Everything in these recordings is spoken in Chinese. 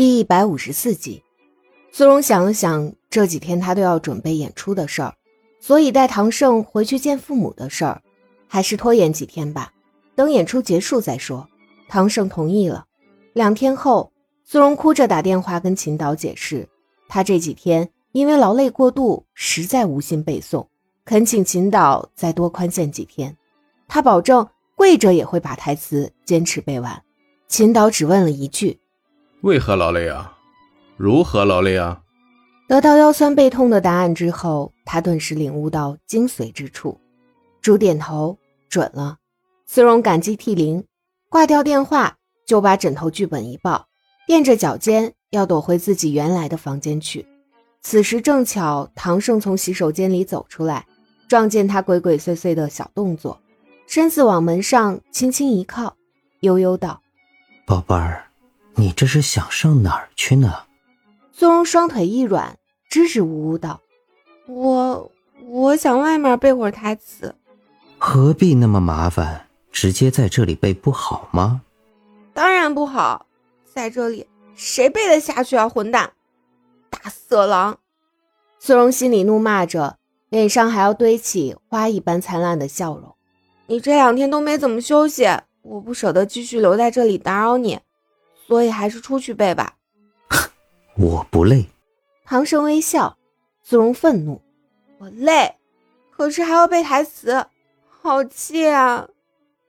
第一百五十四集，苏荣想了想，这几天他都要准备演出的事儿，所以带唐胜回去见父母的事儿，还是拖延几天吧，等演出结束再说。唐胜同意了。两天后，苏荣哭着打电话跟秦导解释，他这几天因为劳累过度，实在无心背诵，恳请秦导再多宽限几天。他保证跪着也会把台词坚持背完。秦导只问了一句。为何劳累啊？如何劳累啊？得到腰酸背痛的答案之后，他顿时领悟到精髓之处，主点头，准了。苏荣感激涕零，挂掉电话就把枕头剧本一抱，垫着脚尖要躲回自己原来的房间去。此时正巧唐胜从洗手间里走出来，撞见他鬼鬼祟祟的小动作，身子往门上轻轻一靠，悠悠道：“宝贝儿。”你这是想上哪儿去呢？苏荣双腿一软，支支吾吾道：“我我想外面背会儿台词。”何必那么麻烦？直接在这里背不好吗？当然不好，在这里谁背得下去啊！混蛋，大色狼！苏荣心里怒骂着，脸上还要堆起花一般灿烂的笑容。你这两天都没怎么休息，我不舍得继续留在这里打扰你。所以还是出去背吧。我不累。唐生微笑，苏荣愤怒：“我累，可是还要背台词，好气啊！”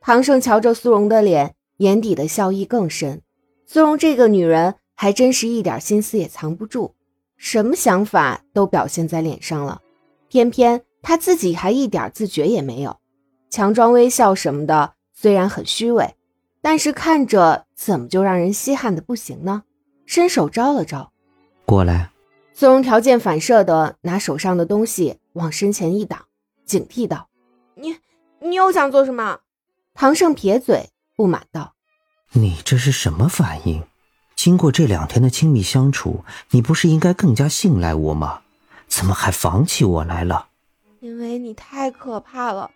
唐胜瞧着苏荣的脸，眼底的笑意更深。苏荣这个女人还真是一点心思也藏不住，什么想法都表现在脸上了。偏偏她自己还一点自觉也没有，强装微笑什么的，虽然很虚伪。但是看着怎么就让人稀罕的不行呢？伸手招了招，过来。苏荣条件反射的拿手上的东西往身前一挡，警惕道：“你你又想做什么？”唐胜撇嘴，不满道：“你这是什么反应？经过这两天的亲密相处，你不是应该更加信赖我吗？怎么还防起我来了？”因为你太可怕了，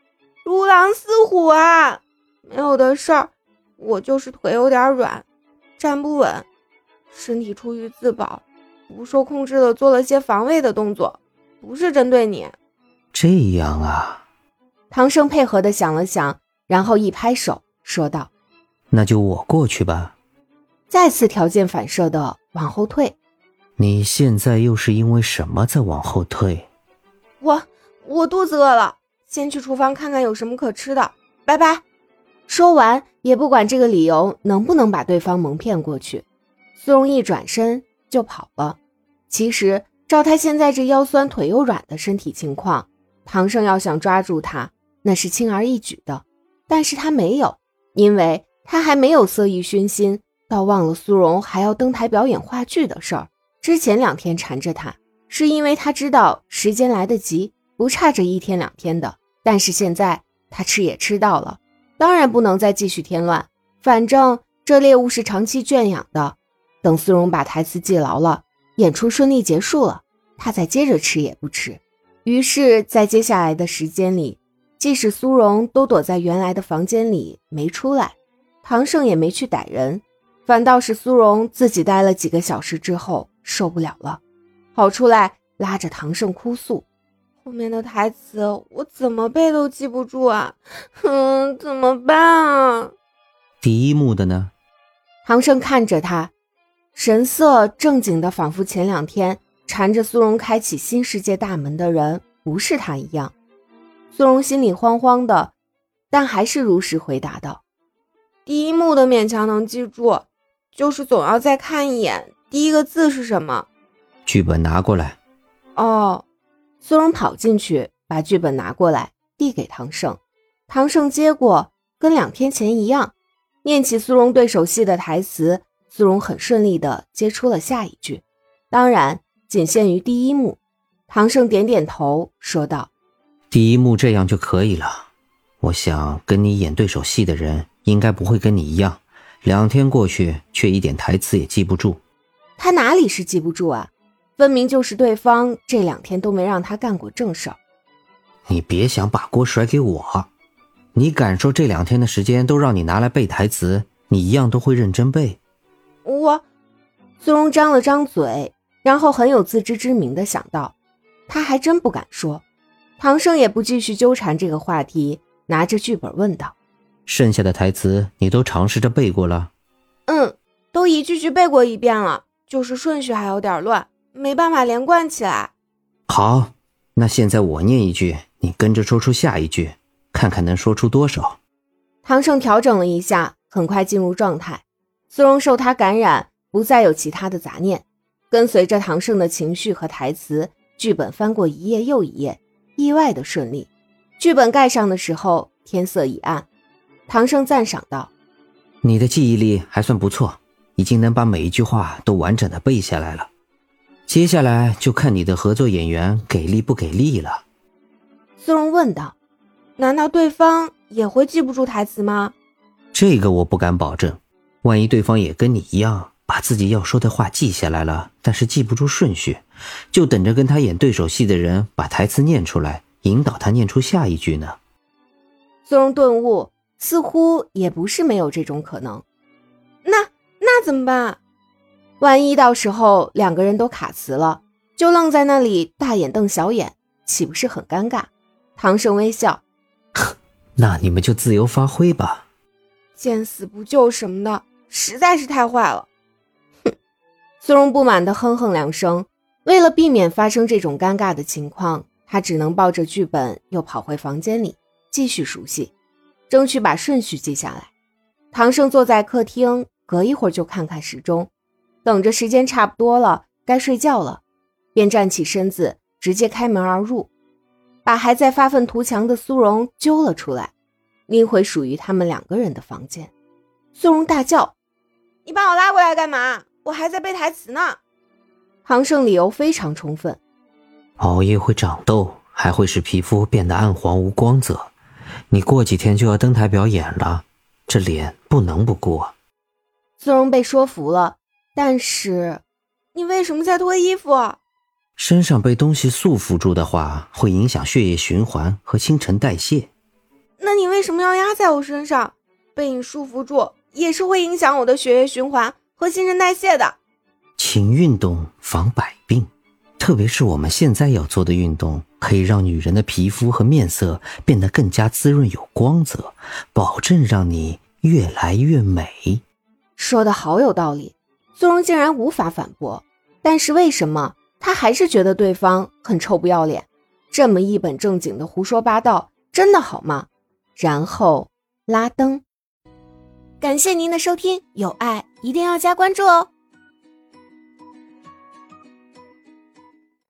如狼似虎啊！没有的事儿。我就是腿有点软，站不稳，身体出于自保，不受控制的做了些防卫的动作，不是针对你。这样啊。唐生配合的想了想，然后一拍手说道：“那就我过去吧。”再次条件反射的往后退。你现在又是因为什么在往后退？我我肚子饿了，先去厨房看看有什么可吃的。拜拜。说完，也不管这个理由能不能把对方蒙骗过去，苏荣一转身就跑了。其实，照他现在这腰酸腿又软的身体情况，唐胜要想抓住他，那是轻而易举的。但是他没有，因为他还没有色欲熏心，倒忘了苏荣还要登台表演话剧的事儿。之前两天缠着他，是因为他知道时间来得及，不差这一天两天的。但是现在他吃也吃到了。当然不能再继续添乱，反正这猎物是长期圈养的。等苏荣把台词记牢了，演出顺利结束了，他再接着吃也不迟。于是，在接下来的时间里，即使苏荣都躲在原来的房间里没出来，唐胜也没去逮人，反倒是苏荣自己待了几个小时之后受不了了，跑出来拉着唐胜哭诉。后面的台词我怎么背都记不住啊！哼，怎么办啊？第一幕的呢？唐胜看着他，神色正经的，仿佛前两天缠着苏荣开启新世界大门的人不是他一样。苏荣心里慌慌的，但还是如实回答道：“第一幕的勉强能记住，就是总要再看一眼第一个字是什么。”剧本拿过来。哦。苏荣跑进去，把剧本拿过来，递给唐胜。唐胜接过，跟两天前一样，念起苏荣对手戏的台词。苏荣很顺利地接出了下一句，当然仅限于第一幕。唐胜点点头，说道：“第一幕这样就可以了。我想跟你演对手戏的人，应该不会跟你一样，两天过去却一点台词也记不住。他哪里是记不住啊？”分明就是对方这两天都没让他干过正事儿。你别想把锅甩给我，你敢说这两天的时间都让你拿来背台词，你一样都会认真背？我，苏荣张了张嘴，然后很有自知之明的想到，他还真不敢说。唐胜也不继续纠缠这个话题，拿着剧本问道：“剩下的台词你都尝试着背过了？”“嗯，都一句句背过一遍了，就是顺序还有点乱，没办法连贯起来。”“好，那现在我念一句，你跟着说出下一句，看看能说出多少。”唐胜调整了一下，很快进入状态。苏荣受他感染，不再有其他的杂念，跟随着唐胜的情绪和台词，剧本翻过一页又一页。意外的顺利，剧本盖上的时候，天色已暗。唐胜赞赏道：“你的记忆力还算不错，已经能把每一句话都完整的背下来了。接下来就看你的合作演员给力不给力了。”苏荣问道：“难道对方也会记不住台词吗？”这个我不敢保证，万一对方也跟你一样，把自己要说的话记下来了，但是记不住顺序。就等着跟他演对手戏的人把台词念出来，引导他念出下一句呢。苏荣顿悟，似乎也不是没有这种可能。那那怎么办？万一到时候两个人都卡词了，就愣在那里大眼瞪小眼，岂不是很尴尬？唐盛微笑，那你们就自由发挥吧。见死不救什么的，实在是太坏了。哼！苏荣不满地哼哼两声。为了避免发生这种尴尬的情况，他只能抱着剧本又跑回房间里继续熟悉，争取把顺序记下来。唐盛坐在客厅，隔一会儿就看看时钟，等着时间差不多了，该睡觉了，便站起身子，直接开门而入，把还在发愤图强的苏荣揪了出来，拎回属于他们两个人的房间。苏荣大叫：“你把我拉过来干嘛？我还在背台词呢！”唐胜理由非常充分，熬夜会长痘，还会使皮肤变得暗黄无光泽。你过几天就要登台表演了，这脸不能不顾。苏荣被说服了，但是你为什么在脱衣服？身上被东西束缚住的话，会影响血液循环和新陈代谢。那你为什么要压在我身上？被你束缚住也是会影响我的血液循环和新陈代谢的。勤运动防百病，特别是我们现在要做的运动，可以让女人的皮肤和面色变得更加滋润有光泽，保证让你越来越美。说的好有道理，苏荣竟然无法反驳。但是为什么他还是觉得对方很臭不要脸？这么一本正经的胡说八道，真的好吗？然后拉登。感谢您的收听，有爱一定要加关注哦。